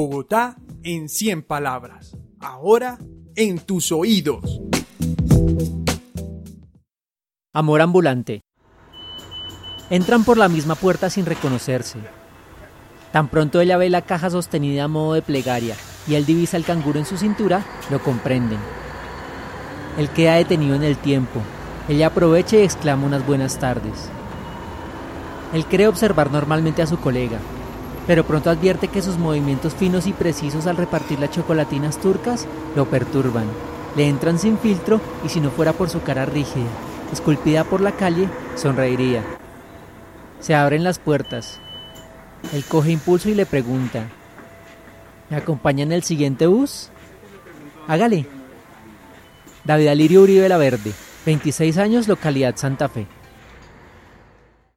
Bogotá en 100 palabras. Ahora en tus oídos. Amor ambulante. Entran por la misma puerta sin reconocerse. Tan pronto ella ve la caja sostenida a modo de plegaria y él divisa el canguro en su cintura, lo comprenden. Él queda detenido en el tiempo. Ella aprovecha y exclama unas buenas tardes. Él cree observar normalmente a su colega, pero pronto advierte que sus movimientos finos y precisos al repartir las chocolatinas turcas lo perturban. Le entran sin filtro y si no fuera por su cara rígida, esculpida por la calle, sonreiría. Se abren las puertas. Él coge impulso y le pregunta, ¿me acompaña en el siguiente bus? Hágale. David Alirio Uribe La Verde, 26 años, localidad Santa Fe.